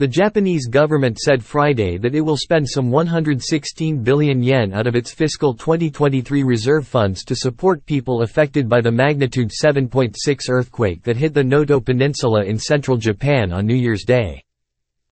The Japanese government said Friday that it will spend some 116 billion yen out of its fiscal 2023 reserve funds to support people affected by the magnitude 7.6 earthquake that hit the Noto Peninsula in central Japan on New Year's Day.